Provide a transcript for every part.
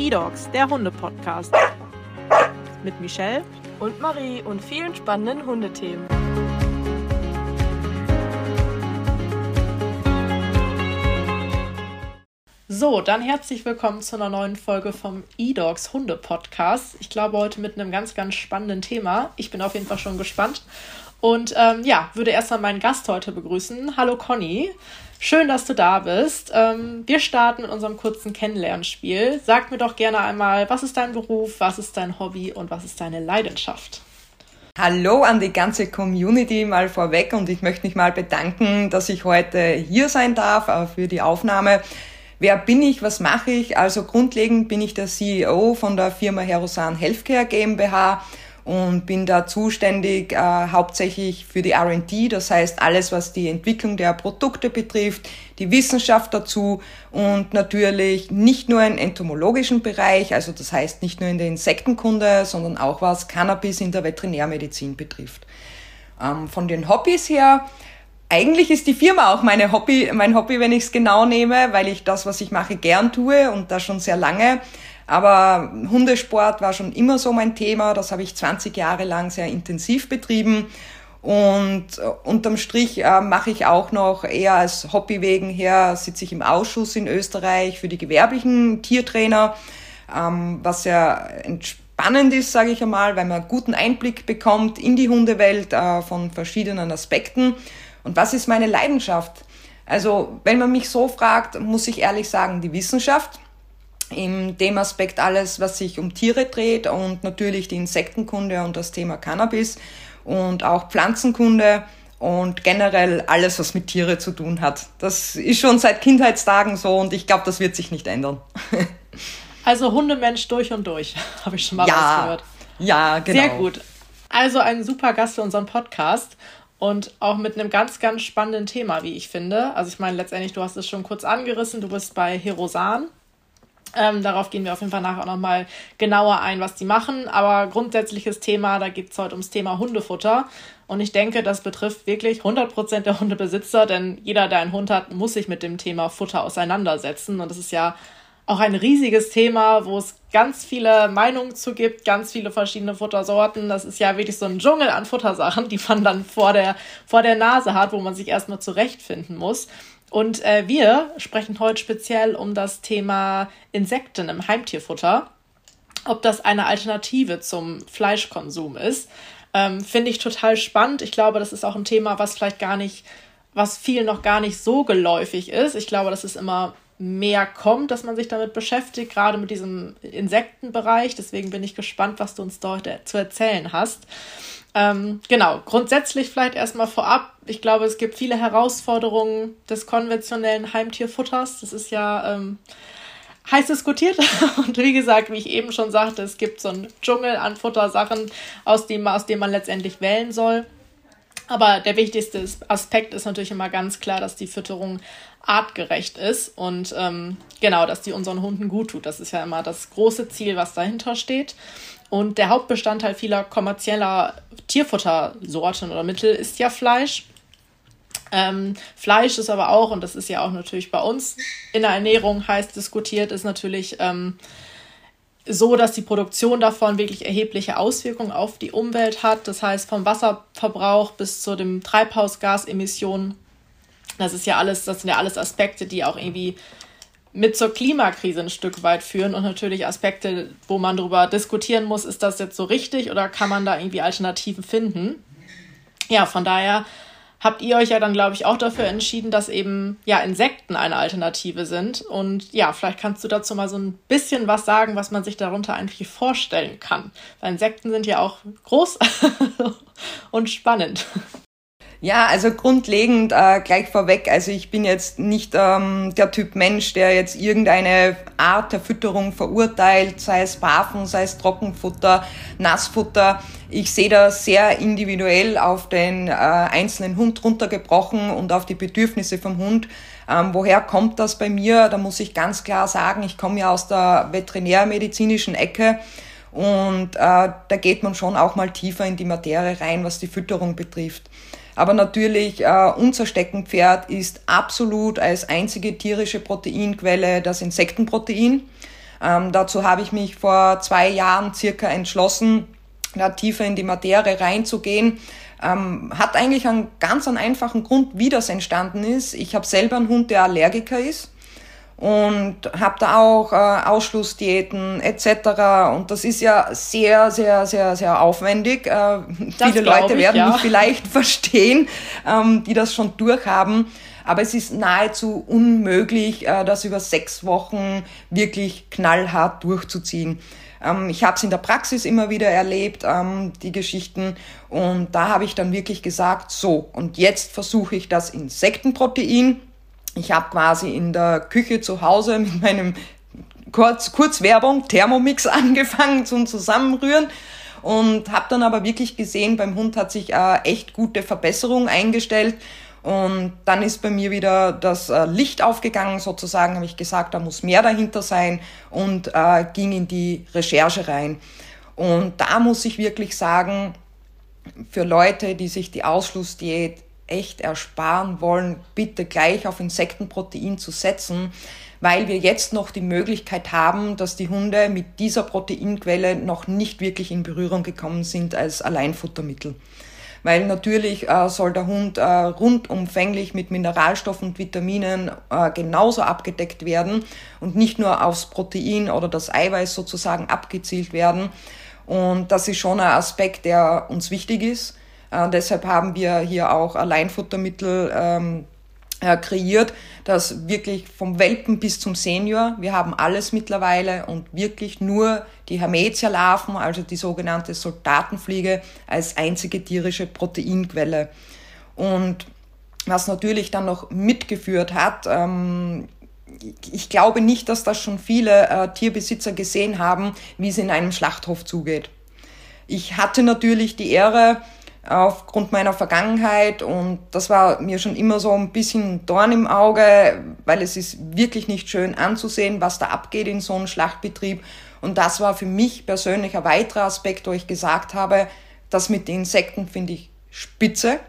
E-Dogs, der Hunde-Podcast. Mit Michelle und Marie und vielen spannenden Hundethemen. So, dann herzlich willkommen zu einer neuen Folge vom E-Dogs Hunde Podcast. Ich glaube heute mit einem ganz, ganz spannenden Thema. Ich bin auf jeden Fall schon gespannt. Und ähm, ja, würde erstmal meinen Gast heute begrüßen. Hallo Conny. Schön, dass du da bist. Ähm, wir starten mit unserem kurzen Kennenlernspiel. Sag mir doch gerne einmal, was ist dein Beruf, was ist dein Hobby und was ist deine Leidenschaft? Hallo an die ganze Community mal vorweg und ich möchte mich mal bedanken, dass ich heute hier sein darf äh, für die Aufnahme. Wer bin ich? Was mache ich? Also grundlegend bin ich der CEO von der Firma Herosan Healthcare GmbH und bin da zuständig äh, hauptsächlich für die R&D, das heißt alles, was die Entwicklung der Produkte betrifft, die Wissenschaft dazu und natürlich nicht nur im entomologischen Bereich, also das heißt nicht nur in der Insektenkunde, sondern auch was Cannabis in der Veterinärmedizin betrifft. Ähm, von den Hobbys her, eigentlich ist die Firma auch meine Hobby, mein Hobby, wenn ich es genau nehme, weil ich das, was ich mache, gern tue und das schon sehr lange. Aber Hundesport war schon immer so mein Thema. Das habe ich 20 Jahre lang sehr intensiv betrieben. Und äh, unterm Strich äh, mache ich auch noch eher als Hobby wegen her, sitze ich im Ausschuss in Österreich für die gewerblichen Tiertrainer, ähm, was sehr entspannend ist, sage ich einmal, weil man guten Einblick bekommt in die Hundewelt äh, von verschiedenen Aspekten. Und was ist meine Leidenschaft? Also, wenn man mich so fragt, muss ich ehrlich sagen, die Wissenschaft in dem Aspekt alles, was sich um Tiere dreht und natürlich die Insektenkunde und das Thema Cannabis und auch Pflanzenkunde und generell alles, was mit Tiere zu tun hat. Das ist schon seit Kindheitstagen so und ich glaube, das wird sich nicht ändern. Also Hundemensch durch und durch, habe ich schon mal ja, rausgehört. Ja, genau. Sehr gut. Also ein super Gast für unseren Podcast und auch mit einem ganz, ganz spannenden Thema, wie ich finde. Also ich meine, letztendlich, du hast es schon kurz angerissen, du bist bei Herosan ähm, darauf gehen wir auf jeden Fall nachher auch nochmal genauer ein, was die machen. Aber grundsätzliches Thema, da geht es heute ums Thema Hundefutter. Und ich denke, das betrifft wirklich 100% der Hundebesitzer, denn jeder, der einen Hund hat, muss sich mit dem Thema Futter auseinandersetzen. Und das ist ja auch ein riesiges Thema, wo es ganz viele Meinungen zu gibt, ganz viele verschiedene Futtersorten. Das ist ja wirklich so ein Dschungel an Futtersachen, die man dann vor der, vor der Nase hat, wo man sich erstmal zurechtfinden muss. Und äh, wir sprechen heute speziell um das Thema Insekten im Heimtierfutter. Ob das eine Alternative zum Fleischkonsum ist, ähm, finde ich total spannend. Ich glaube, das ist auch ein Thema, was vielleicht gar nicht, was vielen noch gar nicht so geläufig ist. Ich glaube, dass es immer mehr kommt, dass man sich damit beschäftigt, gerade mit diesem Insektenbereich. Deswegen bin ich gespannt, was du uns heute zu erzählen hast. Ähm, genau, grundsätzlich vielleicht erstmal vorab. Ich glaube, es gibt viele Herausforderungen des konventionellen Heimtierfutters. Das ist ja ähm, heiß diskutiert. Und wie gesagt, wie ich eben schon sagte, es gibt so einen Dschungel an Futtersachen, aus dem, aus dem man letztendlich wählen soll. Aber der wichtigste Aspekt ist natürlich immer ganz klar, dass die Fütterung artgerecht ist und ähm, genau, dass die unseren Hunden gut tut. Das ist ja immer das große Ziel, was dahinter steht. Und der Hauptbestandteil vieler kommerzieller Tierfuttersorten oder Mittel ist ja Fleisch. Ähm, Fleisch ist aber auch, und das ist ja auch natürlich bei uns in der Ernährung heiß diskutiert, ist natürlich ähm, so, dass die Produktion davon wirklich erhebliche Auswirkungen auf die Umwelt hat. Das heißt, vom Wasserverbrauch bis zu den Treibhausgasemissionen. Das ist ja alles, das sind ja alles Aspekte, die auch irgendwie mit zur Klimakrise ein Stück weit führen und natürlich Aspekte, wo man darüber diskutieren muss, ist das jetzt so richtig oder kann man da irgendwie Alternativen finden? Ja, von daher habt ihr euch ja dann, glaube ich, auch dafür entschieden, dass eben ja Insekten eine Alternative sind. Und ja, vielleicht kannst du dazu mal so ein bisschen was sagen, was man sich darunter eigentlich vorstellen kann. Weil Insekten sind ja auch groß und spannend. Ja, also grundlegend äh, gleich vorweg, also ich bin jetzt nicht ähm, der Typ Mensch, der jetzt irgendeine Art der Fütterung verurteilt, sei es Barfen, sei es Trockenfutter, Nassfutter. Ich sehe das sehr individuell auf den äh, einzelnen Hund runtergebrochen und auf die Bedürfnisse vom Hund. Ähm, woher kommt das bei mir? Da muss ich ganz klar sagen, ich komme ja aus der veterinärmedizinischen Ecke. Und äh, da geht man schon auch mal tiefer in die Materie rein, was die Fütterung betrifft. Aber natürlich, äh, unser Steckenpferd ist absolut als einzige tierische Proteinquelle das Insektenprotein. Ähm, dazu habe ich mich vor zwei Jahren circa entschlossen, da tiefer in die Materie reinzugehen. Ähm, hat eigentlich einen ganz einen einfachen Grund, wie das entstanden ist. Ich habe selber einen Hund, der Allergiker ist und habe da auch äh, Ausschlussdiäten etc. Und das ist ja sehr, sehr, sehr, sehr aufwendig. Äh, viele Leute ich, werden ja. mich vielleicht verstehen, ähm, die das schon durchhaben. Aber es ist nahezu unmöglich, äh, das über sechs Wochen wirklich knallhart durchzuziehen. Ähm, ich habe es in der Praxis immer wieder erlebt, ähm, die Geschichten. Und da habe ich dann wirklich gesagt, so, und jetzt versuche ich das Insektenprotein ich habe quasi in der Küche zu Hause mit meinem Kurz, Kurzwerbung Thermomix angefangen zum Zusammenrühren und habe dann aber wirklich gesehen, beim Hund hat sich äh, echt gute Verbesserung eingestellt. Und dann ist bei mir wieder das äh, Licht aufgegangen, sozusagen, habe ich gesagt, da muss mehr dahinter sein und äh, ging in die Recherche rein. Und da muss ich wirklich sagen, für Leute, die sich die Ausschlussdiät echt ersparen wollen, bitte gleich auf Insektenprotein zu setzen, weil wir jetzt noch die Möglichkeit haben, dass die Hunde mit dieser Proteinquelle noch nicht wirklich in Berührung gekommen sind als Alleinfuttermittel. Weil natürlich äh, soll der Hund äh, rundumfänglich mit Mineralstoffen und Vitaminen äh, genauso abgedeckt werden und nicht nur aufs Protein oder das Eiweiß sozusagen abgezielt werden. Und das ist schon ein Aspekt, der uns wichtig ist. Äh, deshalb haben wir hier auch Alleinfuttermittel ähm, äh, kreiert, das wirklich vom Welpen bis zum Senior, wir haben alles mittlerweile und wirklich nur die Hermetia-Larven, also die sogenannte Soldatenfliege, als einzige tierische Proteinquelle. Und was natürlich dann noch mitgeführt hat, ähm, ich glaube nicht, dass das schon viele äh, Tierbesitzer gesehen haben, wie es in einem Schlachthof zugeht. Ich hatte natürlich die Ehre, aufgrund meiner Vergangenheit und das war mir schon immer so ein bisschen Dorn im Auge, weil es ist wirklich nicht schön anzusehen, was da abgeht in so einem Schlachtbetrieb. Und das war für mich persönlich ein weiterer Aspekt, wo ich gesagt habe, das mit den Insekten finde ich spitze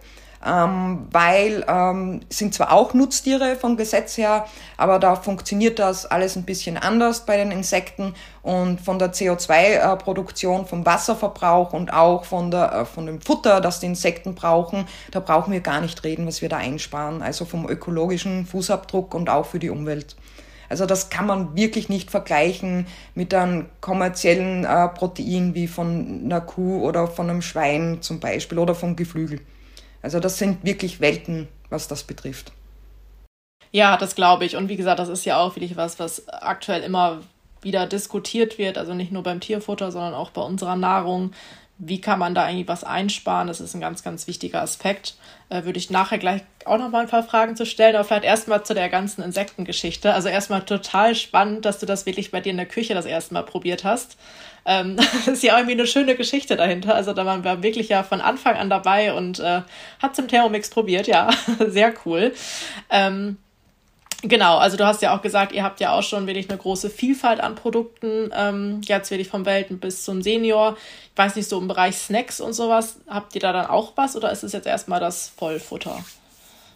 ähm, weil ähm, sind zwar auch Nutztiere vom Gesetz her, aber da funktioniert das alles ein bisschen anders bei den Insekten und von der CO2-Produktion, vom Wasserverbrauch und auch von, der, äh, von dem Futter, das die Insekten brauchen, da brauchen wir gar nicht reden, was wir da einsparen, also vom ökologischen Fußabdruck und auch für die Umwelt. Also das kann man wirklich nicht vergleichen mit einem kommerziellen äh, Protein wie von einer Kuh oder von einem Schwein zum Beispiel oder vom Geflügel. Also das sind wirklich Welten, was das betrifft. Ja, das glaube ich. Und wie gesagt, das ist ja auch wirklich was, was aktuell immer wieder diskutiert wird. Also nicht nur beim Tierfutter, sondern auch bei unserer Nahrung. Wie kann man da eigentlich was einsparen? Das ist ein ganz, ganz wichtiger Aspekt. Äh, würde ich nachher gleich auch noch mal ein paar Fragen zu stellen, aber vielleicht erstmal zu der ganzen Insektengeschichte. Also erstmal total spannend, dass du das wirklich bei dir in der Küche das erste Mal probiert hast. Ähm, das ist ja irgendwie eine schöne Geschichte dahinter. Also da waren wir wirklich ja von Anfang an dabei und äh, hat zum Thermomix probiert, ja, sehr cool. Ähm, Genau, also du hast ja auch gesagt, ihr habt ja auch schon wirklich eine große Vielfalt an Produkten, ähm, jetzt wirklich vom Welten bis zum Senior. Ich weiß nicht, so im Bereich Snacks und sowas, habt ihr da dann auch was oder ist es jetzt erstmal das Vollfutter?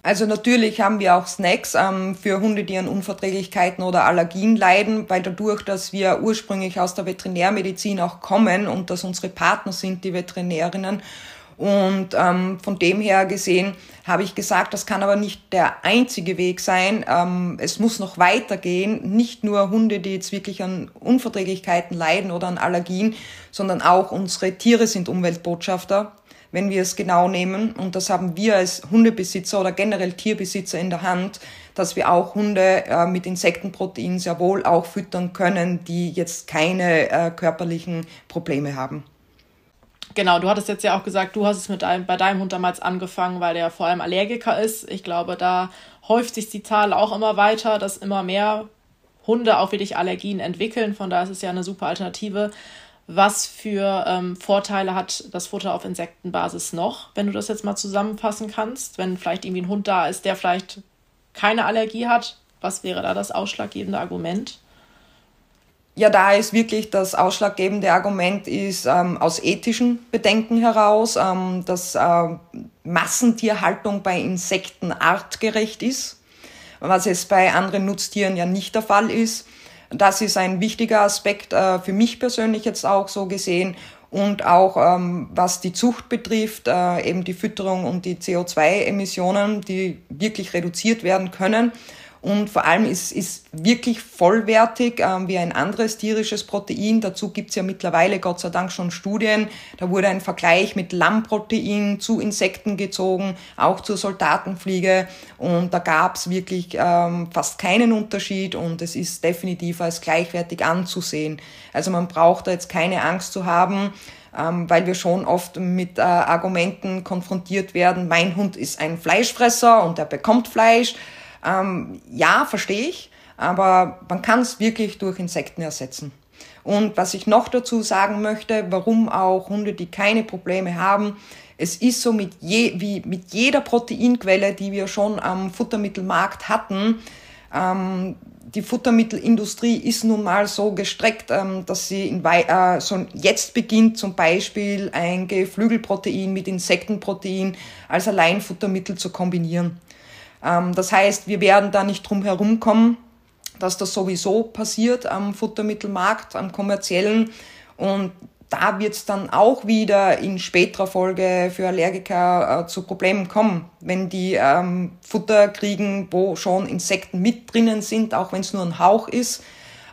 Also natürlich haben wir auch Snacks ähm, für Hunde, die an Unverträglichkeiten oder Allergien leiden, weil dadurch, dass wir ursprünglich aus der Veterinärmedizin auch kommen und dass unsere Partner sind, die Veterinärinnen. Und ähm, von dem her gesehen habe ich gesagt, das kann aber nicht der einzige Weg sein. Ähm, es muss noch weitergehen. Nicht nur Hunde, die jetzt wirklich an Unverträglichkeiten leiden oder an Allergien, sondern auch unsere Tiere sind Umweltbotschafter wenn wir es genau nehmen. Und das haben wir als Hundebesitzer oder generell Tierbesitzer in der Hand, dass wir auch Hunde äh, mit Insektenprotein sehr wohl auch füttern können, die jetzt keine äh, körperlichen Probleme haben. Genau, du hattest jetzt ja auch gesagt, du hast es mit deinem, bei deinem Hund damals angefangen, weil der vor allem Allergiker ist. Ich glaube, da häuft sich die Zahl auch immer weiter, dass immer mehr Hunde auch wirklich Allergien entwickeln. Von daher ist es ja eine super Alternative. Was für ähm, Vorteile hat das Futter auf Insektenbasis noch, wenn du das jetzt mal zusammenfassen kannst? Wenn vielleicht irgendwie ein Hund da ist, der vielleicht keine Allergie hat, was wäre da das ausschlaggebende Argument? Ja, da ist wirklich das ausschlaggebende Argument ist ähm, aus ethischen Bedenken heraus, ähm, dass äh, Massentierhaltung bei Insekten artgerecht ist, was es bei anderen Nutztieren ja nicht der Fall ist. Das ist ein wichtiger Aspekt äh, für mich persönlich jetzt auch so gesehen. Und auch ähm, was die Zucht betrifft, äh, eben die Fütterung und die CO2-Emissionen, die wirklich reduziert werden können. Und vor allem ist, ist wirklich vollwertig ähm, wie ein anderes tierisches Protein. Dazu gibt's ja mittlerweile Gott sei Dank schon Studien. Da wurde ein Vergleich mit Lammprotein zu Insekten gezogen, auch zur Soldatenfliege. Und da gab's wirklich ähm, fast keinen Unterschied und es ist definitiv als gleichwertig anzusehen. Also man braucht da jetzt keine Angst zu haben, ähm, weil wir schon oft mit äh, Argumenten konfrontiert werden, mein Hund ist ein Fleischfresser und er bekommt Fleisch. Ähm, ja, verstehe ich, aber man kann es wirklich durch Insekten ersetzen. Und was ich noch dazu sagen möchte, warum auch Hunde, die keine Probleme haben, es ist so mit je, wie mit jeder Proteinquelle, die wir schon am Futtermittelmarkt hatten, ähm, die Futtermittelindustrie ist nun mal so gestreckt, ähm, dass sie in, äh, so jetzt beginnt zum Beispiel ein Geflügelprotein mit Insektenprotein als Alleinfuttermittel zu kombinieren. Ähm, das heißt, wir werden da nicht drum herum kommen, dass das sowieso passiert am Futtermittelmarkt, am kommerziellen. Und da wird es dann auch wieder in späterer Folge für Allergiker äh, zu Problemen kommen, wenn die ähm, Futter kriegen, wo schon Insekten mit drinnen sind, auch wenn es nur ein Hauch ist,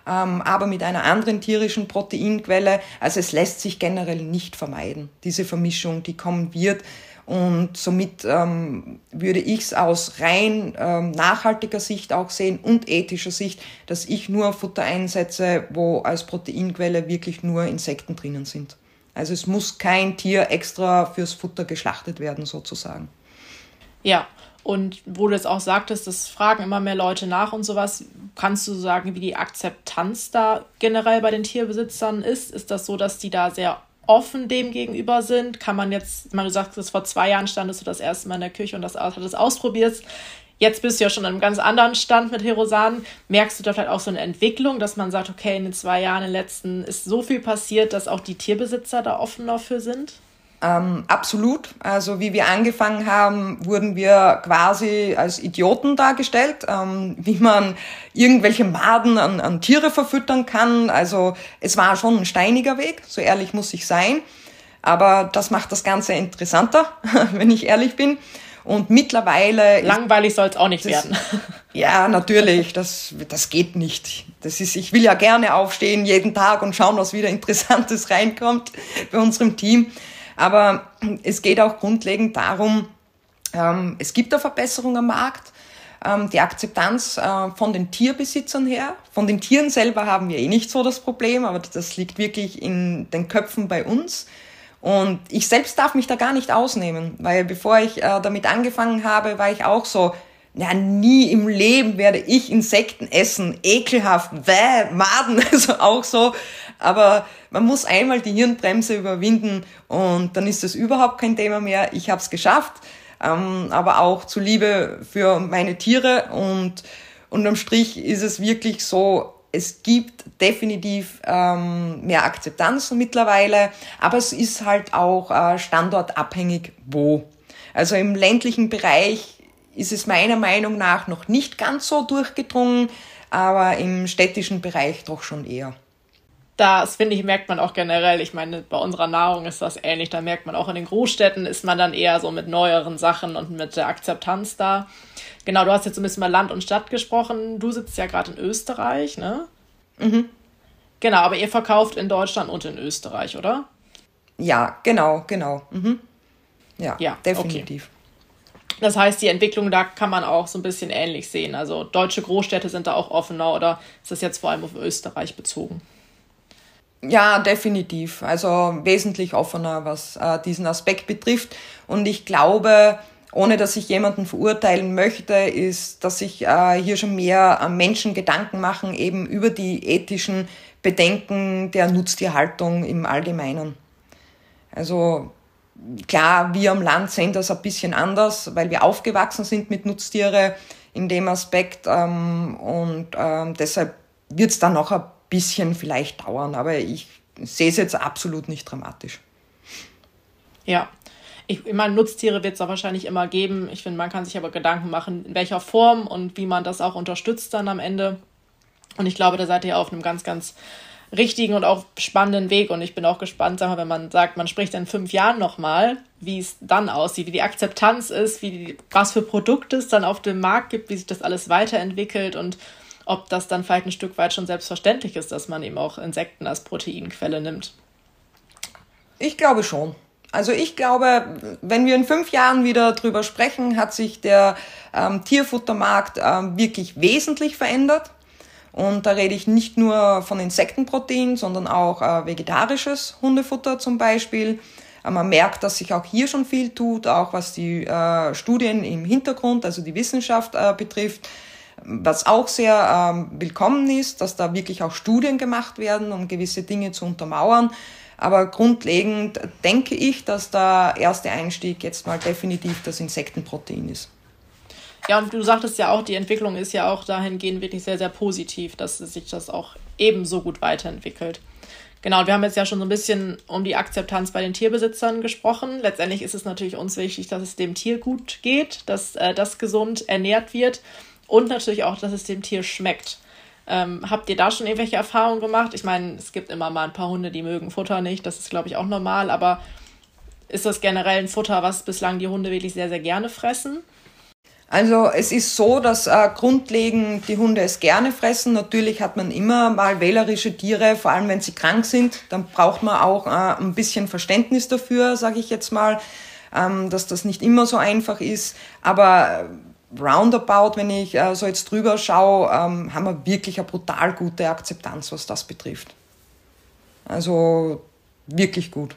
ähm, aber mit einer anderen tierischen Proteinquelle. Also es lässt sich generell nicht vermeiden, diese Vermischung, die kommen wird. Und somit ähm, würde ich es aus rein ähm, nachhaltiger Sicht auch sehen und ethischer Sicht, dass ich nur Futter einsetze, wo als Proteinquelle wirklich nur Insekten drinnen sind. Also es muss kein Tier extra fürs Futter geschlachtet werden, sozusagen. Ja, und wo du jetzt auch sagtest, das fragen immer mehr Leute nach und sowas, kannst du sagen, wie die Akzeptanz da generell bei den Tierbesitzern ist? Ist das so, dass die da sehr offen dem gegenüber sind. Kann man jetzt, man sagst, vor zwei Jahren standest du das erste Mal in der Küche und das hattest ausprobiert. Jetzt bist du ja schon an einem ganz anderen Stand mit Herosan. Merkst du da vielleicht auch so eine Entwicklung, dass man sagt, okay, in den zwei Jahren, in den letzten ist so viel passiert, dass auch die Tierbesitzer da offener für sind? Ähm, absolut. Also wie wir angefangen haben, wurden wir quasi als Idioten dargestellt, ähm, wie man irgendwelche Maden an, an Tiere verfüttern kann. Also es war schon ein steiniger Weg, so ehrlich muss ich sein. Aber das macht das Ganze interessanter, wenn ich ehrlich bin. Und mittlerweile. Langweilig soll es auch nicht das, werden. Ja, natürlich. Das, das geht nicht. Das ist, ich will ja gerne aufstehen jeden Tag und schauen, was wieder Interessantes reinkommt bei unserem Team. Aber es geht auch grundlegend darum, ähm, es gibt eine Verbesserung am Markt. Ähm, die Akzeptanz äh, von den Tierbesitzern her. Von den Tieren selber haben wir eh nicht so das Problem, aber das liegt wirklich in den Köpfen bei uns. Und ich selbst darf mich da gar nicht ausnehmen, weil bevor ich äh, damit angefangen habe, war ich auch so, ja, nie im Leben werde ich Insekten essen, ekelhaft, wäh, Maden, also auch so. Aber man muss einmal die Hirnbremse überwinden und dann ist das überhaupt kein Thema mehr. Ich habe es geschafft, ähm, aber auch zu Liebe für meine Tiere und unterm Strich ist es wirklich so, es gibt definitiv ähm, mehr Akzeptanz mittlerweile, aber es ist halt auch äh, standortabhängig, wo. Also im ländlichen Bereich ist es meiner Meinung nach noch nicht ganz so durchgedrungen, aber im städtischen Bereich doch schon eher. Das finde ich, merkt man auch generell. Ich meine, bei unserer Nahrung ist das ähnlich. Da merkt man auch in den Großstädten ist man dann eher so mit neueren Sachen und mit der Akzeptanz da. Genau, du hast jetzt so ein bisschen mal Land und Stadt gesprochen. Du sitzt ja gerade in Österreich, ne? Mhm. Genau, aber ihr verkauft in Deutschland und in Österreich, oder? Ja, genau, genau. Mhm. Ja, ja, definitiv. Okay. Das heißt, die Entwicklung da kann man auch so ein bisschen ähnlich sehen. Also deutsche Großstädte sind da auch offener oder ist das jetzt vor allem auf Österreich bezogen? Ja, definitiv. Also wesentlich offener, was äh, diesen Aspekt betrifft. Und ich glaube, ohne dass ich jemanden verurteilen möchte, ist, dass sich äh, hier schon mehr an Menschen Gedanken machen, eben über die ethischen Bedenken der Nutztierhaltung im Allgemeinen. Also Klar, wir am Land sehen das ein bisschen anders, weil wir aufgewachsen sind mit Nutztiere in dem Aspekt ähm, und ähm, deshalb wird es dann noch ein bisschen vielleicht dauern, aber ich sehe es jetzt absolut nicht dramatisch. Ja, ich, ich meine, Nutztiere wird es auch wahrscheinlich immer geben. Ich finde, man kann sich aber Gedanken machen, in welcher Form und wie man das auch unterstützt dann am Ende. Und ich glaube, da seid ihr auf einem ganz, ganz richtigen und auch spannenden Weg. Und ich bin auch gespannt, sag mal, wenn man sagt, man spricht in fünf Jahren nochmal, wie es dann aussieht, wie die Akzeptanz ist, wie die, was für Produkte es dann auf dem Markt gibt, wie sich das alles weiterentwickelt und ob das dann vielleicht ein Stück weit schon selbstverständlich ist, dass man eben auch Insekten als Proteinquelle nimmt. Ich glaube schon. Also ich glaube, wenn wir in fünf Jahren wieder drüber sprechen, hat sich der ähm, Tierfuttermarkt ähm, wirklich wesentlich verändert. Und da rede ich nicht nur von Insektenprotein, sondern auch äh, vegetarisches Hundefutter zum Beispiel. Äh, man merkt, dass sich auch hier schon viel tut, auch was die äh, Studien im Hintergrund, also die Wissenschaft äh, betrifft. Was auch sehr ähm, willkommen ist, dass da wirklich auch Studien gemacht werden, um gewisse Dinge zu untermauern. Aber grundlegend denke ich, dass der erste Einstieg jetzt mal definitiv das Insektenprotein ist. Ja, und du sagtest ja auch, die Entwicklung ist ja auch dahingehend wirklich sehr, sehr positiv, dass sich das auch ebenso gut weiterentwickelt. Genau, wir haben jetzt ja schon so ein bisschen um die Akzeptanz bei den Tierbesitzern gesprochen. Letztendlich ist es natürlich uns wichtig, dass es dem Tier gut geht, dass äh, das gesund ernährt wird und natürlich auch, dass es dem Tier schmeckt. Ähm, habt ihr da schon irgendwelche Erfahrungen gemacht? Ich meine, es gibt immer mal ein paar Hunde, die mögen Futter nicht, das ist, glaube ich, auch normal, aber ist das generell ein Futter, was bislang die Hunde wirklich sehr, sehr gerne fressen? Also es ist so, dass äh, grundlegend die Hunde es gerne fressen. Natürlich hat man immer mal wählerische Tiere, vor allem wenn sie krank sind. Dann braucht man auch äh, ein bisschen Verständnis dafür, sage ich jetzt mal, ähm, dass das nicht immer so einfach ist. Aber äh, roundabout, wenn ich äh, so jetzt drüber schaue, ähm, haben wir wirklich eine brutal gute Akzeptanz, was das betrifft. Also wirklich gut.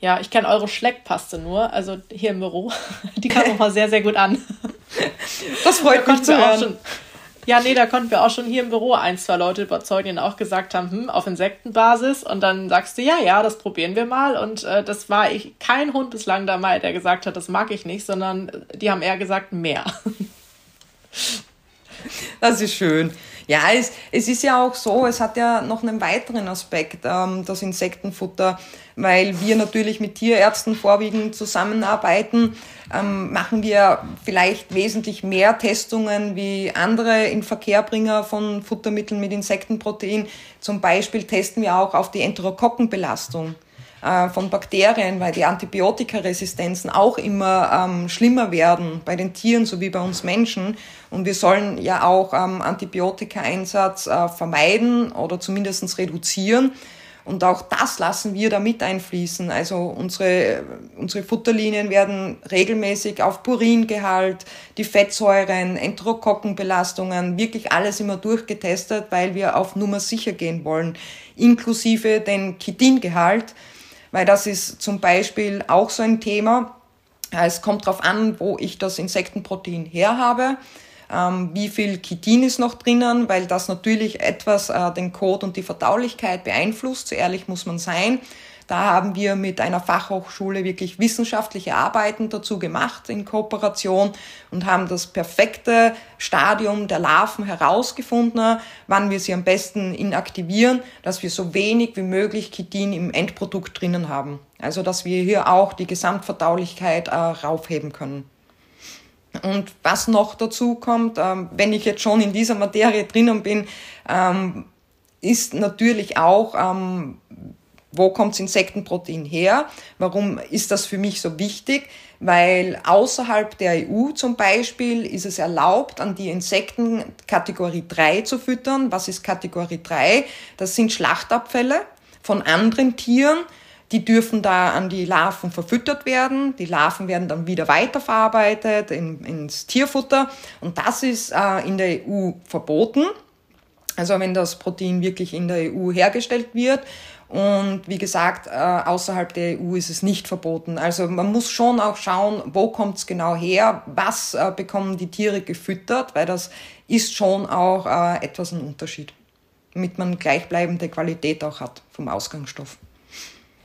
Ja, ich kenne eure Schleckpaste nur, also hier im Büro. Die kam auch mal sehr, sehr gut an. Das freut da mich zu hören. Schon, ja, nee, da konnten wir auch schon hier im Büro ein, zwei Leute überzeugen, die auch gesagt haben, hm, auf Insektenbasis. Und dann sagst du, ja, ja, das probieren wir mal. Und äh, das war ich, kein Hund bislang dabei, der gesagt hat, das mag ich nicht, sondern die haben eher gesagt, mehr. Das ist schön. Ja, es, es ist ja auch so, es hat ja noch einen weiteren Aspekt, ähm, das Insektenfutter weil wir natürlich mit Tierärzten vorwiegend zusammenarbeiten, ähm, machen wir vielleicht wesentlich mehr Testungen wie andere Inverkehrbringer von Futtermitteln mit Insektenprotein. Zum Beispiel testen wir auch auf die Enterokokkenbelastung äh, von Bakterien, weil die Antibiotikaresistenzen auch immer ähm, schlimmer werden bei den Tieren sowie bei uns Menschen. Und wir sollen ja auch ähm, Antibiotikaeinsatz äh, vermeiden oder zumindest reduzieren. Und auch das lassen wir da mit einfließen. Also unsere, unsere Futterlinien werden regelmäßig auf Puringehalt, die Fettsäuren, Enterokokkenbelastungen, wirklich alles immer durchgetestet, weil wir auf Nummer sicher gehen wollen, inklusive den Chitingehalt, weil das ist zum Beispiel auch so ein Thema. Es kommt darauf an, wo ich das Insektenprotein her habe ähm, wie viel Chitin ist noch drinnen, weil das natürlich etwas äh, den Code und die Verdaulichkeit beeinflusst, so ehrlich muss man sein. Da haben wir mit einer Fachhochschule wirklich wissenschaftliche Arbeiten dazu gemacht in Kooperation und haben das perfekte Stadium der Larven herausgefunden, wann wir sie am besten inaktivieren, dass wir so wenig wie möglich Chitin im Endprodukt drinnen haben. Also dass wir hier auch die Gesamtverdaulichkeit äh, raufheben können. Und was noch dazu kommt, ähm, wenn ich jetzt schon in dieser Materie drinnen bin, ähm, ist natürlich auch, ähm, wo kommt das Insektenprotein her? Warum ist das für mich so wichtig? Weil außerhalb der EU zum Beispiel ist es erlaubt, an die Insekten Kategorie 3 zu füttern. Was ist Kategorie 3? Das sind Schlachtabfälle von anderen Tieren, die dürfen da an die Larven verfüttert werden. Die Larven werden dann wieder weiterverarbeitet in, ins Tierfutter. Und das ist äh, in der EU verboten. Also wenn das Protein wirklich in der EU hergestellt wird. Und wie gesagt, äh, außerhalb der EU ist es nicht verboten. Also man muss schon auch schauen, wo kommt es genau her, was äh, bekommen die Tiere gefüttert, weil das ist schon auch äh, etwas ein Unterschied, damit man gleichbleibende Qualität auch hat vom Ausgangsstoff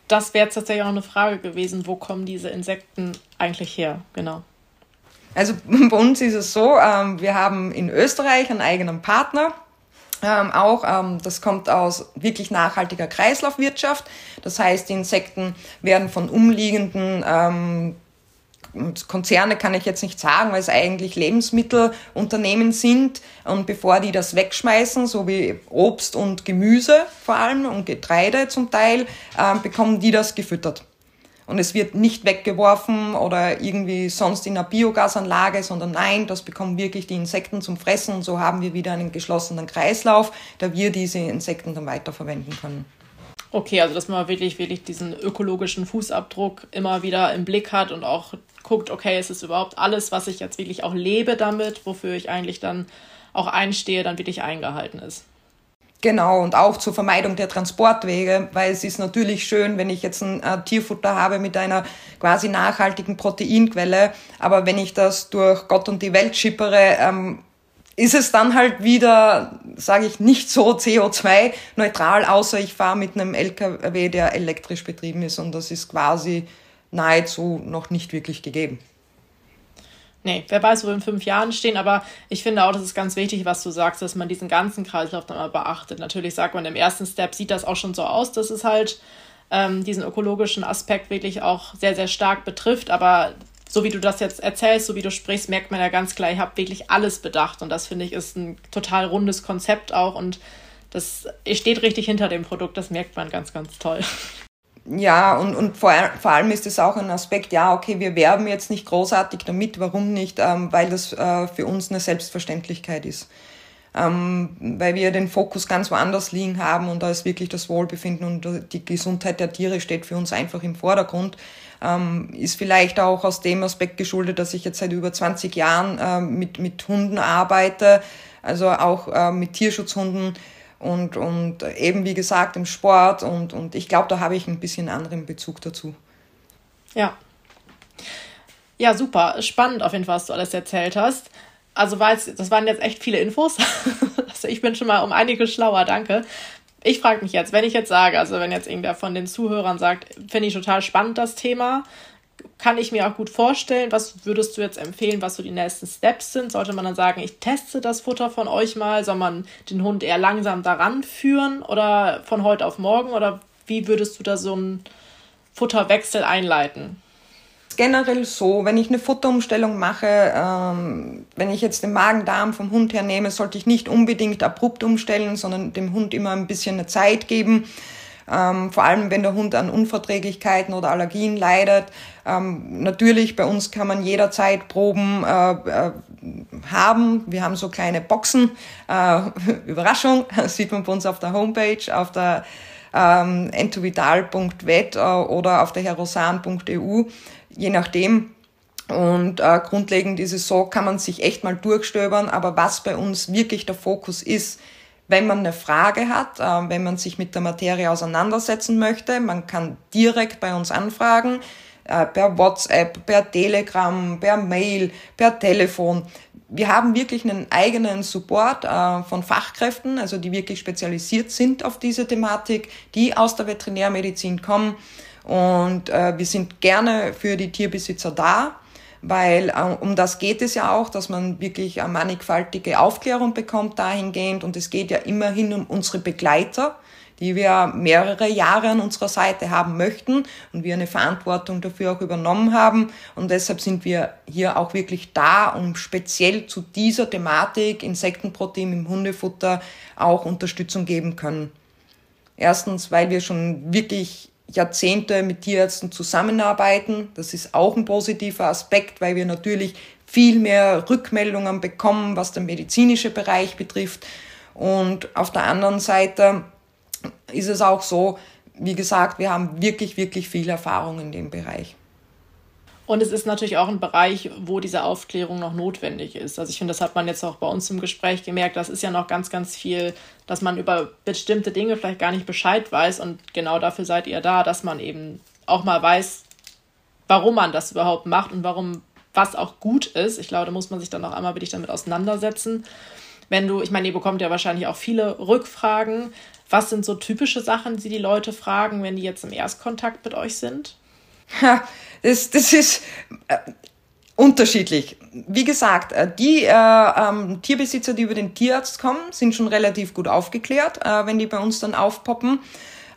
das wäre tatsächlich auch eine Frage gewesen, wo kommen diese Insekten eigentlich her? Genau. Also bei uns ist es so, ähm, wir haben in Österreich einen eigenen Partner. Ähm, auch ähm, das kommt aus wirklich nachhaltiger Kreislaufwirtschaft. Das heißt, die Insekten werden von umliegenden Konzerne kann ich jetzt nicht sagen, weil es eigentlich Lebensmittelunternehmen sind. Und bevor die das wegschmeißen, so wie Obst und Gemüse vor allem und Getreide zum Teil, äh, bekommen die das gefüttert. Und es wird nicht weggeworfen oder irgendwie sonst in einer Biogasanlage, sondern nein, das bekommen wirklich die Insekten zum Fressen und so haben wir wieder einen geschlossenen Kreislauf, da wir diese Insekten dann weiterverwenden können. Okay, also dass man wirklich, wirklich diesen ökologischen Fußabdruck immer wieder im Blick hat und auch guckt, okay, ist es überhaupt alles, was ich jetzt wirklich auch lebe damit, wofür ich eigentlich dann auch einstehe, dann wirklich eingehalten ist. Genau, und auch zur Vermeidung der Transportwege, weil es ist natürlich schön, wenn ich jetzt ein äh, Tierfutter habe mit einer quasi nachhaltigen Proteinquelle, aber wenn ich das durch Gott und die Welt schippere, ähm, ist es dann halt wieder, sage ich, nicht so CO2-neutral, außer ich fahre mit einem LKW, der elektrisch betrieben ist und das ist quasi nahezu noch nicht wirklich gegeben. Nee, wer weiß, wo wir in fünf Jahren stehen, aber ich finde auch, das ist ganz wichtig, was du sagst, dass man diesen ganzen Kreislauf dann mal beachtet. Natürlich sagt man im ersten Step, sieht das auch schon so aus, dass es halt ähm, diesen ökologischen Aspekt wirklich auch sehr, sehr stark betrifft, aber so wie du das jetzt erzählst, so wie du sprichst, merkt man ja ganz klar, ihr habt wirklich alles bedacht. Und das finde ich ist ein total rundes Konzept auch. Und das steht richtig hinter dem Produkt. Das merkt man ganz, ganz toll. Ja, und, und vor, vor allem ist es auch ein Aspekt, ja, okay, wir werben jetzt nicht großartig damit, warum nicht? Ähm, weil das äh, für uns eine Selbstverständlichkeit ist. Ähm, weil wir den Fokus ganz woanders liegen haben und da ist wirklich das Wohlbefinden und die Gesundheit der Tiere steht für uns einfach im Vordergrund. Ähm, ist vielleicht auch aus dem Aspekt geschuldet, dass ich jetzt seit über 20 Jahren äh, mit, mit Hunden arbeite, also auch äh, mit Tierschutzhunden und, und eben wie gesagt im Sport und, und ich glaube, da habe ich ein bisschen anderen Bezug dazu. Ja. Ja, super. Spannend auf jeden Fall, was du alles erzählt hast. Also war jetzt, das waren jetzt echt viele Infos. also ich bin schon mal um einige schlauer, danke. Ich frage mich jetzt, wenn ich jetzt sage, also wenn jetzt irgendwer von den Zuhörern sagt, finde ich total spannend das Thema, kann ich mir auch gut vorstellen. Was würdest du jetzt empfehlen, was so die nächsten Steps sind? Sollte man dann sagen, ich teste das Futter von euch mal? Soll man den Hund eher langsam daran führen oder von heute auf morgen? Oder wie würdest du da so einen Futterwechsel einleiten? generell so, wenn ich eine Futterumstellung mache, ähm, wenn ich jetzt den Magen-Darm vom Hund hernehme, sollte ich nicht unbedingt abrupt umstellen, sondern dem Hund immer ein bisschen eine Zeit geben. Ähm, vor allem, wenn der Hund an Unverträglichkeiten oder Allergien leidet. Ähm, natürlich, bei uns kann man jederzeit Proben äh, äh, haben. Wir haben so kleine Boxen. Äh, Überraschung, das sieht man bei uns auf der Homepage, auf der ähm, entovital.vet äh, oder auf der herosan.eu je nachdem. Und äh, grundlegend ist es so, kann man sich echt mal durchstöbern, aber was bei uns wirklich der Fokus ist, wenn man eine Frage hat, äh, wenn man sich mit der Materie auseinandersetzen möchte, man kann direkt bei uns anfragen, äh, per WhatsApp, per Telegram, per Mail, per Telefon. Wir haben wirklich einen eigenen Support äh, von Fachkräften, also die wirklich spezialisiert sind auf diese Thematik, die aus der Veterinärmedizin kommen und wir sind gerne für die Tierbesitzer da, weil äh, um das geht es ja auch, dass man wirklich eine mannigfaltige Aufklärung bekommt dahingehend. Und es geht ja immerhin um unsere Begleiter, die wir mehrere Jahre an unserer Seite haben möchten und wir eine Verantwortung dafür auch übernommen haben. Und deshalb sind wir hier auch wirklich da, um speziell zu dieser Thematik Insektenprotein im Hundefutter auch Unterstützung geben können. Erstens, weil wir schon wirklich Jahrzehnte mit Tierärzten zusammenarbeiten. Das ist auch ein positiver Aspekt, weil wir natürlich viel mehr Rückmeldungen bekommen, was den medizinischen Bereich betrifft. Und auf der anderen Seite ist es auch so, wie gesagt, wir haben wirklich, wirklich viel Erfahrung in dem Bereich. Und es ist natürlich auch ein Bereich, wo diese Aufklärung noch notwendig ist. Also ich finde, das hat man jetzt auch bei uns im Gespräch gemerkt. Das ist ja noch ganz, ganz viel, dass man über bestimmte Dinge vielleicht gar nicht Bescheid weiß. Und genau dafür seid ihr da, dass man eben auch mal weiß, warum man das überhaupt macht und warum was auch gut ist. Ich glaube, da muss man sich dann auch einmal wirklich damit auseinandersetzen. Wenn du, ich meine, ihr bekommt ja wahrscheinlich auch viele Rückfragen. Was sind so typische Sachen, die die Leute fragen, wenn die jetzt im Erstkontakt mit euch sind? Das, das ist äh, unterschiedlich. Wie gesagt, äh, die äh, ähm, Tierbesitzer, die über den Tierarzt kommen, sind schon relativ gut aufgeklärt, äh, wenn die bei uns dann aufpoppen.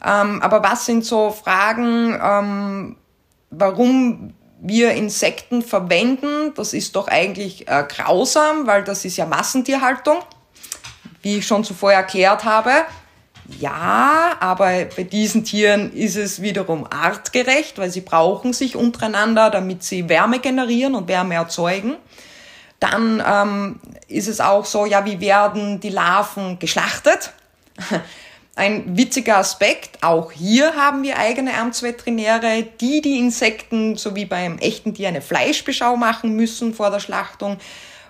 Ähm, aber was sind so Fragen, ähm, warum wir Insekten verwenden, das ist doch eigentlich äh, grausam, weil das ist ja Massentierhaltung, wie ich schon zuvor erklärt habe. Ja, aber bei diesen Tieren ist es wiederum artgerecht, weil sie brauchen sich untereinander, damit sie Wärme generieren und Wärme erzeugen. Dann ähm, ist es auch so, ja, wie werden die Larven geschlachtet? Ein witziger Aspekt, auch hier haben wir eigene Amtsveterinäre, die die Insekten, so wie beim echten Tier, eine Fleischbeschau machen müssen vor der Schlachtung.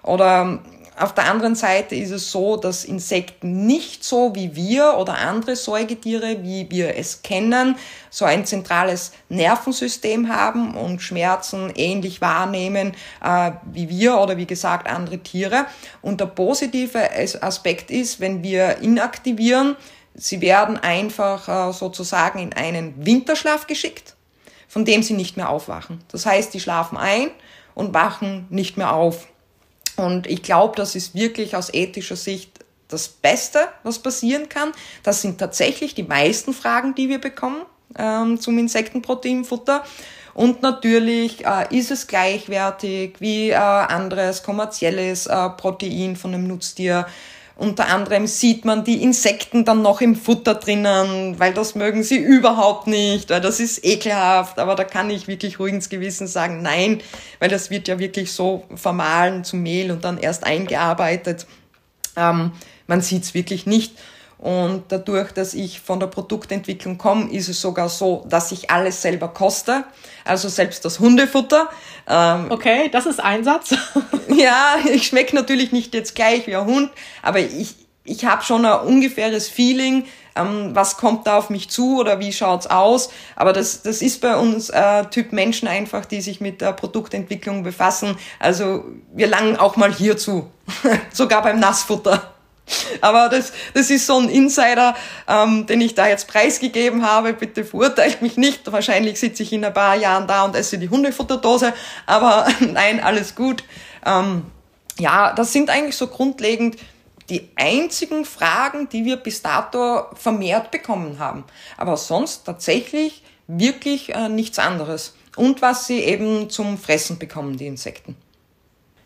Oder auf der anderen Seite ist es so, dass Insekten nicht so wie wir oder andere Säugetiere, wie wir es kennen, so ein zentrales Nervensystem haben und Schmerzen ähnlich wahrnehmen äh, wie wir oder wie gesagt andere Tiere. Und der positive Aspekt ist, wenn wir inaktivieren, Sie werden einfach äh, sozusagen in einen Winterschlaf geschickt, von dem sie nicht mehr aufwachen. Das heißt, die schlafen ein und wachen nicht mehr auf. Und ich glaube, das ist wirklich aus ethischer Sicht das Beste, was passieren kann. Das sind tatsächlich die meisten Fragen, die wir bekommen ähm, zum Insektenproteinfutter. Und natürlich äh, ist es gleichwertig wie äh, anderes kommerzielles äh, Protein von einem Nutztier. Unter anderem sieht man die Insekten dann noch im Futter drinnen, weil das mögen sie überhaupt nicht, weil das ist ekelhaft. Aber da kann ich wirklich ruhig ins Gewissen sagen, nein, weil das wird ja wirklich so vermahlen zu Mehl und dann erst eingearbeitet. Ähm, man sieht es wirklich nicht. Und dadurch, dass ich von der Produktentwicklung komme, ist es sogar so, dass ich alles selber koste. Also selbst das Hundefutter. Ähm, okay, das ist Einsatz. ja, ich schmecke natürlich nicht jetzt gleich wie ein Hund, aber ich, ich habe schon ein ungefähres Feeling, ähm, was kommt da auf mich zu oder wie schaut's aus. Aber das, das ist bei uns äh, Typ Menschen einfach, die sich mit der Produktentwicklung befassen. Also wir langen auch mal hierzu, sogar beim Nassfutter. Aber das, das ist so ein Insider, ähm, den ich da jetzt preisgegeben habe. Bitte verurteilt mich nicht. Wahrscheinlich sitze ich in ein paar Jahren da und esse die Hundefutterdose. Aber nein, alles gut. Ähm, ja, das sind eigentlich so grundlegend die einzigen Fragen, die wir bis dato vermehrt bekommen haben. Aber sonst tatsächlich wirklich äh, nichts anderes. Und was sie eben zum Fressen bekommen, die Insekten.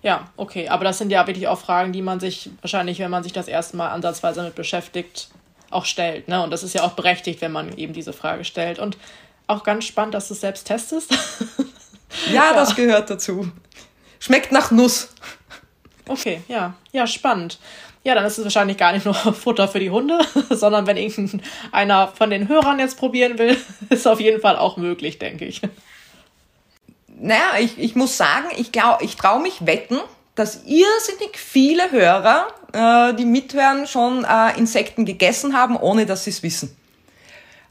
Ja, okay. Aber das sind ja wirklich auch Fragen, die man sich wahrscheinlich, wenn man sich das erste Mal ansatzweise damit beschäftigt, auch stellt. Ne? Und das ist ja auch berechtigt, wenn man eben diese Frage stellt. Und auch ganz spannend, dass du es selbst testest. ja, ja, das gehört dazu. Schmeckt nach Nuss. Okay, ja. Ja, spannend. Ja, dann ist es wahrscheinlich gar nicht nur Futter für die Hunde, sondern wenn irgendeiner von den Hörern jetzt probieren will, ist auf jeden Fall auch möglich, denke ich naja, ich, ich muss sagen, ich glaube, ich traue mich wetten, dass irrsinnig viele Hörer, äh, die mithören, schon äh, Insekten gegessen haben, ohne dass sie es wissen.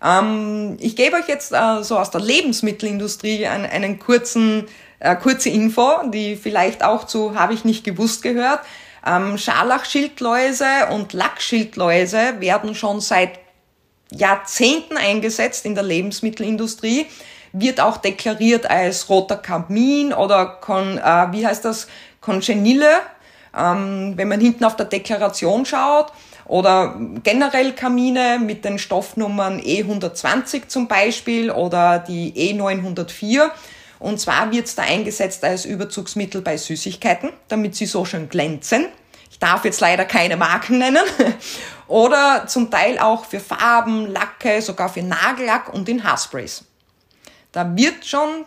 Ähm, ich gebe euch jetzt äh, so aus der Lebensmittelindustrie einen, einen kurzen, äh, kurze Info, die vielleicht auch zu habe ich nicht gewusst gehört. Ähm, Scharlachschildläuse und Lackschildläuse werden schon seit Jahrzehnten eingesetzt in der Lebensmittelindustrie wird auch deklariert als roter Kamin oder Con, äh, wie heißt das, Congenille, ähm, wenn man hinten auf der Deklaration schaut. Oder generell Kamine mit den Stoffnummern E120 zum Beispiel oder die E904. Und zwar wird es da eingesetzt als Überzugsmittel bei Süßigkeiten, damit sie so schön glänzen. Ich darf jetzt leider keine Marken nennen. Oder zum Teil auch für Farben, Lacke, sogar für Nagellack und in Haarsprays. Da wird schon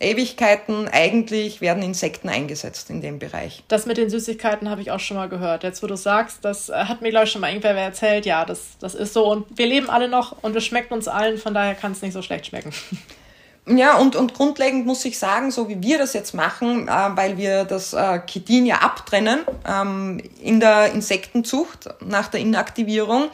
Ewigkeiten eigentlich werden Insekten eingesetzt in dem Bereich. Das mit den Süßigkeiten habe ich auch schon mal gehört. Jetzt, wo du sagst, das äh, hat mir, glaube ich, schon mal irgendwer erzählt. Ja, das, das ist so. Und wir leben alle noch und es schmeckt uns allen. Von daher kann es nicht so schlecht schmecken. Ja, und, und grundlegend muss ich sagen, so wie wir das jetzt machen, äh, weil wir das äh, Chitin ja abtrennen ähm, in der Insektenzucht nach der Inaktivierung,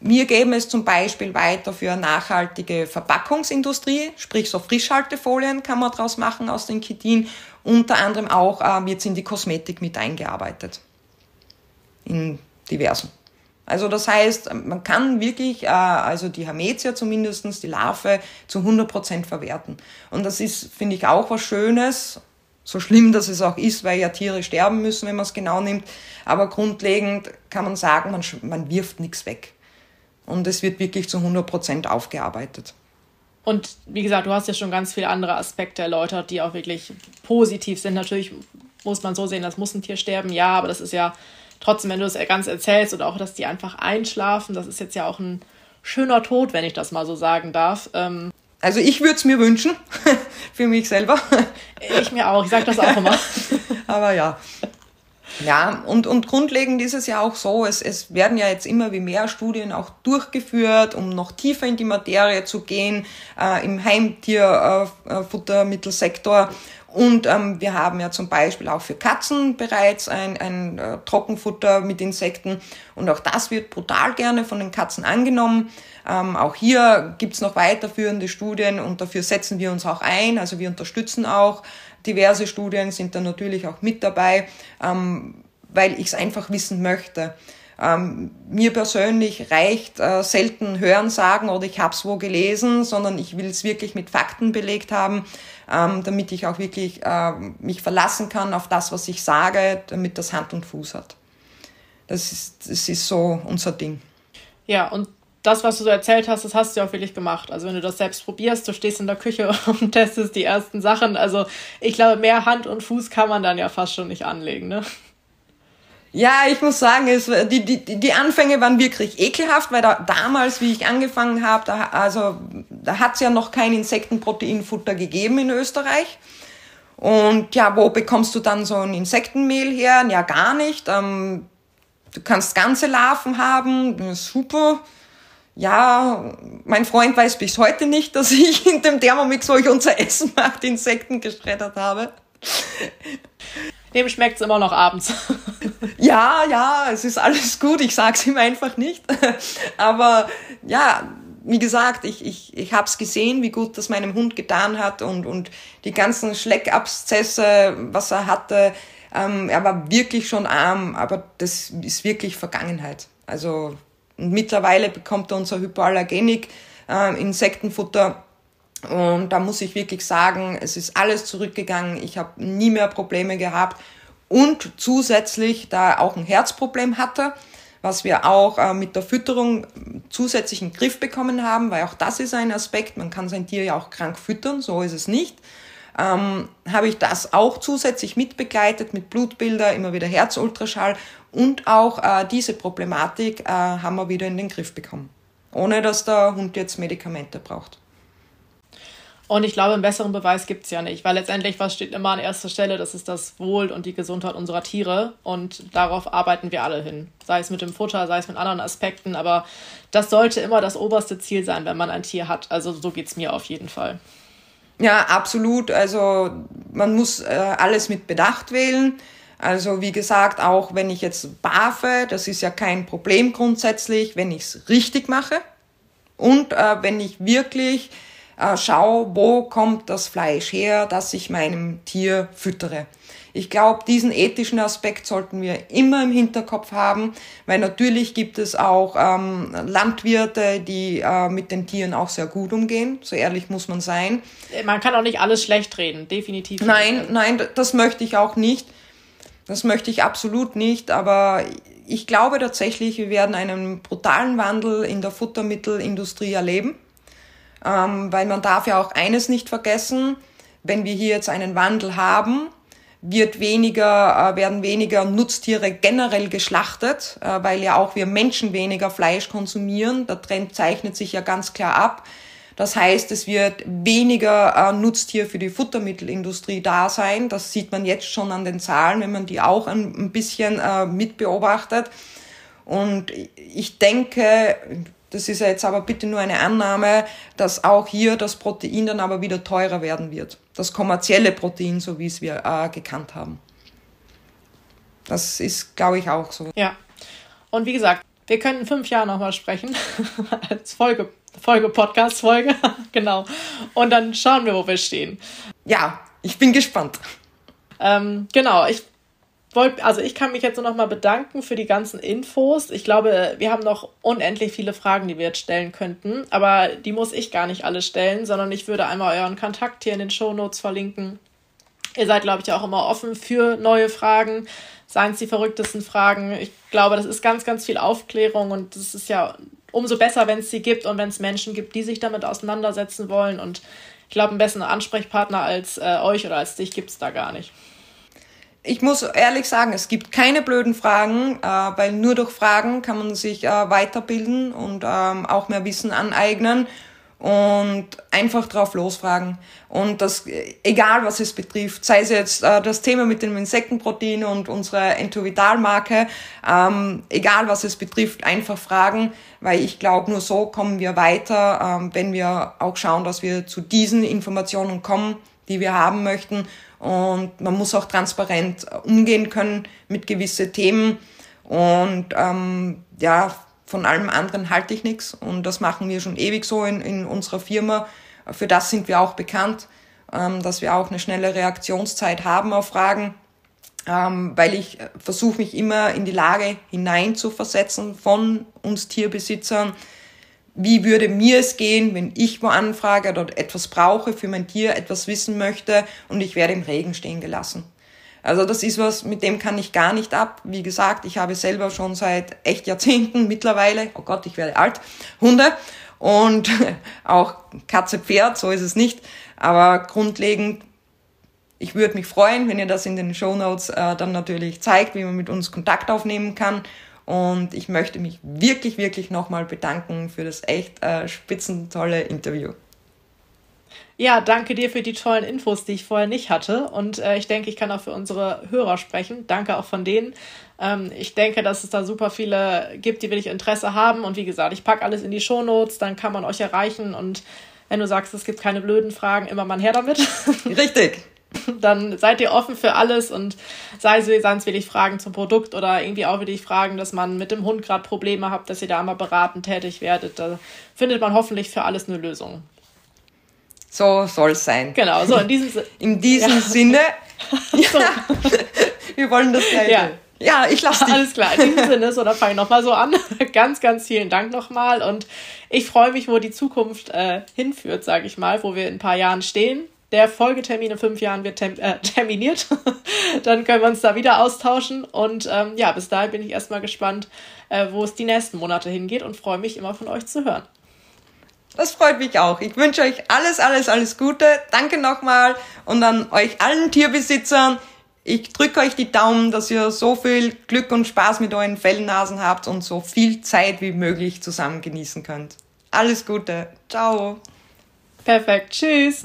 wir geben es zum Beispiel weiter für nachhaltige Verpackungsindustrie, sprich so Frischhaltefolien kann man daraus machen aus den Chitin. Unter anderem auch äh, wird es in die Kosmetik mit eingearbeitet. In diversen. Also das heißt, man kann wirklich, äh, also die Hametia zumindestens die Larve zu 100% verwerten. Und das ist, finde ich, auch was Schönes, so schlimm dass es auch ist, weil ja Tiere sterben müssen, wenn man es genau nimmt. Aber grundlegend kann man sagen, man, man wirft nichts weg und es wird wirklich zu 100 Prozent aufgearbeitet. Und wie gesagt, du hast ja schon ganz viele andere Aspekte erläutert, die auch wirklich positiv sind. Natürlich muss man so sehen, das muss ein Tier sterben, ja, aber das ist ja trotzdem, wenn du es ganz erzählst oder auch, dass die einfach einschlafen, das ist jetzt ja auch ein schöner Tod, wenn ich das mal so sagen darf. Ähm, also ich würde es mir wünschen, für mich selber. Ich mir auch, ich sage das auch immer. Aber ja. Ja, und, und grundlegend ist es ja auch so, es, es werden ja jetzt immer wie mehr Studien auch durchgeführt, um noch tiefer in die Materie zu gehen, äh, im Heimtierfuttermittelsektor. Äh, und ähm, wir haben ja zum Beispiel auch für Katzen bereits ein, ein äh, Trockenfutter mit Insekten. Und auch das wird brutal gerne von den Katzen angenommen. Ähm, auch hier gibt's noch weiterführende Studien und dafür setzen wir uns auch ein. Also wir unterstützen auch diverse Studien, sind da natürlich auch mit dabei, ähm, weil ich es einfach wissen möchte. Ähm, mir persönlich reicht äh, selten Hören sagen oder ich habe es wo gelesen, sondern ich will es wirklich mit Fakten belegt haben, ähm, damit ich auch wirklich äh, mich verlassen kann auf das, was ich sage, damit das Hand und Fuß hat. Das ist, das ist so unser Ding. Ja, und das, was du so erzählt hast, das hast du ja auch wirklich gemacht. Also wenn du das selbst probierst, du stehst in der Küche und testest die ersten Sachen. Also ich glaube, mehr Hand und Fuß kann man dann ja fast schon nicht anlegen, ne? Ja, ich muss sagen, es, die, die, die Anfänge waren wirklich ekelhaft, weil da, damals, wie ich angefangen habe, da, also, da hat es ja noch kein Insektenproteinfutter gegeben in Österreich. Und ja, wo bekommst du dann so ein Insektenmehl her? Ja, gar nicht. Ähm, du kannst ganze Larven haben, super. Ja, mein Freund weiß bis heute nicht, dass ich in dem Thermomix, wo ich unser Essen macht, Insekten geschreddert habe. Dem schmeckt es immer noch abends. ja, ja, es ist alles gut, ich sag's ihm einfach nicht. Aber ja, wie gesagt, ich, ich, ich habe es gesehen, wie gut das meinem Hund getan hat und, und die ganzen Schleckabszesse, was er hatte. Ähm, er war wirklich schon arm, aber das ist wirklich Vergangenheit. Also mittlerweile bekommt er unser Hypoallergenik äh, Insektenfutter und da muss ich wirklich sagen, es ist alles zurückgegangen. Ich habe nie mehr Probleme gehabt. Und zusätzlich, da er auch ein Herzproblem hatte, was wir auch äh, mit der Fütterung zusätzlich in den Griff bekommen haben, weil auch das ist ein Aspekt. Man kann sein Tier ja auch krank füttern, so ist es nicht. Ähm, habe ich das auch zusätzlich mitbegleitet mit Blutbilder, immer wieder Herzultraschall und auch äh, diese Problematik äh, haben wir wieder in den Griff bekommen, ohne dass der Hund jetzt Medikamente braucht. Und ich glaube, einen besseren Beweis gibt es ja nicht, weil letztendlich, was steht immer an erster Stelle, das ist das Wohl und die Gesundheit unserer Tiere. Und darauf arbeiten wir alle hin. Sei es mit dem Futter, sei es mit anderen Aspekten. Aber das sollte immer das oberste Ziel sein, wenn man ein Tier hat. Also so geht es mir auf jeden Fall. Ja, absolut. Also man muss äh, alles mit Bedacht wählen. Also wie gesagt, auch wenn ich jetzt barfe, das ist ja kein Problem grundsätzlich, wenn ich es richtig mache. Und äh, wenn ich wirklich äh, schau, wo kommt das Fleisch her, das ich meinem Tier füttere. Ich glaube, diesen ethischen Aspekt sollten wir immer im Hinterkopf haben, weil natürlich gibt es auch ähm, Landwirte, die äh, mit den Tieren auch sehr gut umgehen. So ehrlich muss man sein. Man kann auch nicht alles schlecht reden, definitiv. Nein, nicht. nein, das möchte ich auch nicht. Das möchte ich absolut nicht, aber ich glaube tatsächlich, wir werden einen brutalen Wandel in der Futtermittelindustrie erleben ähm, weil man darf ja auch eines nicht vergessen, wenn wir hier jetzt einen Wandel haben, wird weniger, äh, werden weniger Nutztiere generell geschlachtet, äh, weil ja auch wir Menschen weniger Fleisch konsumieren. Der Trend zeichnet sich ja ganz klar ab. Das heißt, es wird weniger äh, Nutztier für die Futtermittelindustrie da sein. Das sieht man jetzt schon an den Zahlen, wenn man die auch ein, bisschen mitbeobachtet. Und ich denke, das ist ja jetzt aber bitte nur eine Annahme, dass auch hier das Protein dann aber wieder teurer werden wird. Das kommerzielle Protein, so wie es wir äh, gekannt haben. Das ist, glaube ich, auch so. Ja. Und wie gesagt, wir können in fünf Jahren nochmal sprechen. Als Folge, Folge, Podcast-Folge. genau. Und dann schauen wir, wo wir stehen. Ja, ich bin gespannt. Ähm, genau, ich wollt, also ich kann mich jetzt nur noch mal bedanken für die ganzen Infos. Ich glaube, wir haben noch unendlich viele Fragen, die wir jetzt stellen könnten, aber die muss ich gar nicht alle stellen, sondern ich würde einmal euren Kontakt hier in den Show Notes verlinken. Ihr seid, glaube ich, auch immer offen für neue Fragen, seien es die verrücktesten Fragen. Ich glaube, das ist ganz, ganz viel Aufklärung und das ist ja umso besser, wenn es sie gibt und wenn es Menschen gibt, die sich damit auseinandersetzen wollen. Und ich glaube, einen besseren Ansprechpartner als äh, euch oder als dich gibt es da gar nicht. Ich muss ehrlich sagen, es gibt keine blöden Fragen, äh, weil nur durch Fragen kann man sich äh, weiterbilden und ähm, auch mehr Wissen aneignen und einfach drauf losfragen. Und das, egal was es betrifft, sei es jetzt äh, das Thema mit dem Insektenprotein und unserer Entovital-Marke, ähm, egal was es betrifft, einfach fragen, weil ich glaube, nur so kommen wir weiter, ähm, wenn wir auch schauen, dass wir zu diesen Informationen kommen, die wir haben möchten. Und man muss auch transparent umgehen können mit gewisse Themen. Und ähm, ja, von allem anderen halte ich nichts und das machen wir schon ewig so in, in unserer Firma. Für das sind wir auch bekannt, ähm, dass wir auch eine schnelle Reaktionszeit haben auf Fragen, ähm, weil ich versuche mich immer in die Lage hineinzuversetzen von uns Tierbesitzern. Wie würde mir es gehen, wenn ich wo anfrage oder etwas brauche für mein Tier, etwas wissen möchte und ich werde im Regen stehen gelassen? Also das ist was, mit dem kann ich gar nicht ab. Wie gesagt, ich habe selber schon seit echt Jahrzehnten mittlerweile, oh Gott, ich werde alt, Hunde und auch Katze, Pferd, so ist es nicht. Aber grundlegend, ich würde mich freuen, wenn ihr das in den Show Notes äh, dann natürlich zeigt, wie man mit uns Kontakt aufnehmen kann. Und ich möchte mich wirklich, wirklich nochmal bedanken für das echt äh, spitzentolle Interview. Ja, danke dir für die tollen Infos, die ich vorher nicht hatte. Und äh, ich denke, ich kann auch für unsere Hörer sprechen. Danke auch von denen. Ähm, ich denke, dass es da super viele gibt, die wirklich Interesse haben. Und wie gesagt, ich packe alles in die Shownotes, dann kann man euch erreichen. Und wenn du sagst, es gibt keine blöden Fragen, immer mal her damit. Richtig. dann seid ihr offen für alles und sei es wirklich Fragen zum Produkt oder irgendwie auch wirklich Fragen, dass man mit dem Hund gerade Probleme habt, dass ihr da mal beratend tätig werdet. Da findet man hoffentlich für alles eine Lösung. So soll es sein. Genau, so in diesem, in diesem ja. Sinne. Ja, wir wollen das Gleiche. Ja. Ja, ich lasse dich. Alles klar, in diesem Sinne, so, dann fange ich nochmal so an. ganz, ganz vielen Dank nochmal und ich freue mich, wo die Zukunft äh, hinführt, sage ich mal, wo wir in ein paar Jahren stehen. Der Folgetermin in fünf Jahren wird tem äh, terminiert. dann können wir uns da wieder austauschen und ähm, ja, bis dahin bin ich erstmal gespannt, äh, wo es die nächsten Monate hingeht und freue mich immer von euch zu hören. Das freut mich auch. Ich wünsche euch alles, alles, alles Gute. Danke nochmal und an euch allen Tierbesitzern. Ich drücke euch die Daumen, dass ihr so viel Glück und Spaß mit euren Fellnasen habt und so viel Zeit wie möglich zusammen genießen könnt. Alles Gute. Ciao. Perfekt. Tschüss.